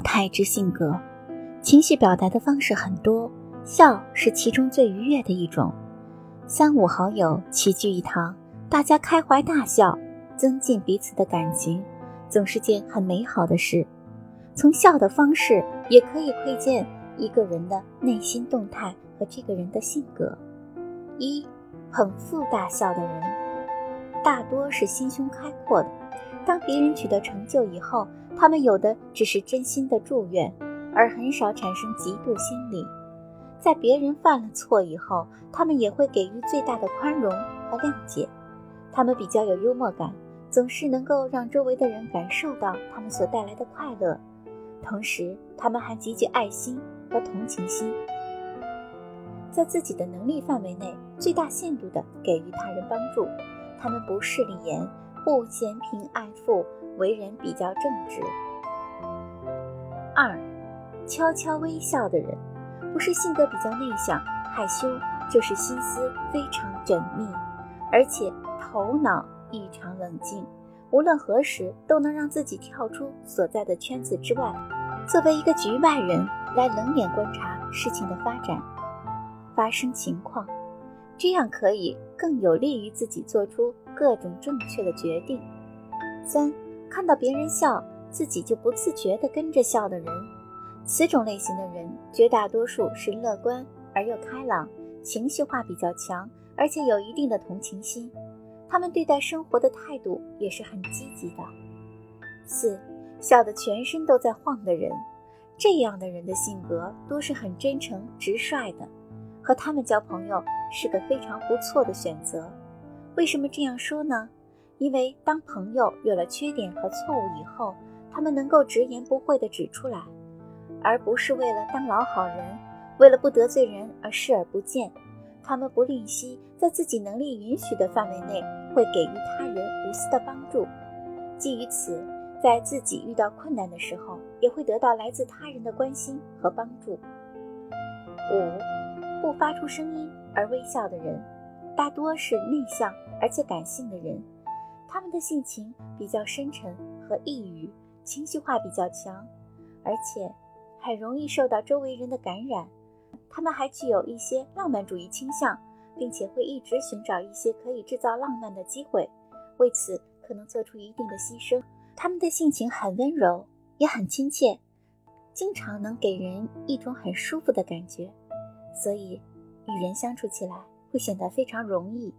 态之性格，情绪表达的方式很多，笑是其中最愉悦的一种。三五好友齐聚一堂，大家开怀大笑，增进彼此的感情，总是件很美好的事。从笑的方式也可以窥见一个人的内心动态和这个人的性格。一，捧腹大笑的人，大多是心胸开阔的。当别人取得成就以后，他们有的只是真心的祝愿，而很少产生嫉妒心理。在别人犯了错以后，他们也会给予最大的宽容和谅解。他们比较有幽默感，总是能够让周围的人感受到他们所带来的快乐。同时，他们还极具爱心和同情心，在自己的能力范围内，最大限度地给予他人帮助。他们不势利眼，不嫌贫爱富，为人比较正直。二，悄悄微笑的人，不是性格比较内向害羞，就是心思非常缜密，而且头脑异常冷静。无论何时都能让自己跳出所在的圈子之外，作为一个局外人来冷眼观察事情的发展、发生情况，这样可以更有利于自己做出各种正确的决定。三，看到别人笑，自己就不自觉地跟着笑的人，此种类型的人绝大多数是乐观而又开朗，情绪化比较强，而且有一定的同情心。他们对待生活的态度也是很积极的。四，笑得全身都在晃的人，这样的人的性格都是很真诚直率的，和他们交朋友是个非常不错的选择。为什么这样说呢？因为当朋友有了缺点和错误以后，他们能够直言不讳地指出来，而不是为了当老好人，为了不得罪人而视而不见。他们不吝惜在自己能力允许的范围内，会给予他人无私的帮助。基于此，在自己遇到困难的时候，也会得到来自他人的关心和帮助。五，不发出声音而微笑的人，大多是内向而且感性的人，他们的性情比较深沉和抑郁，情绪化比较强，而且很容易受到周围人的感染。他们还具有一些浪漫主义倾向，并且会一直寻找一些可以制造浪漫的机会，为此可能做出一定的牺牲。他们的性情很温柔，也很亲切，经常能给人一种很舒服的感觉，所以与人相处起来会显得非常容易。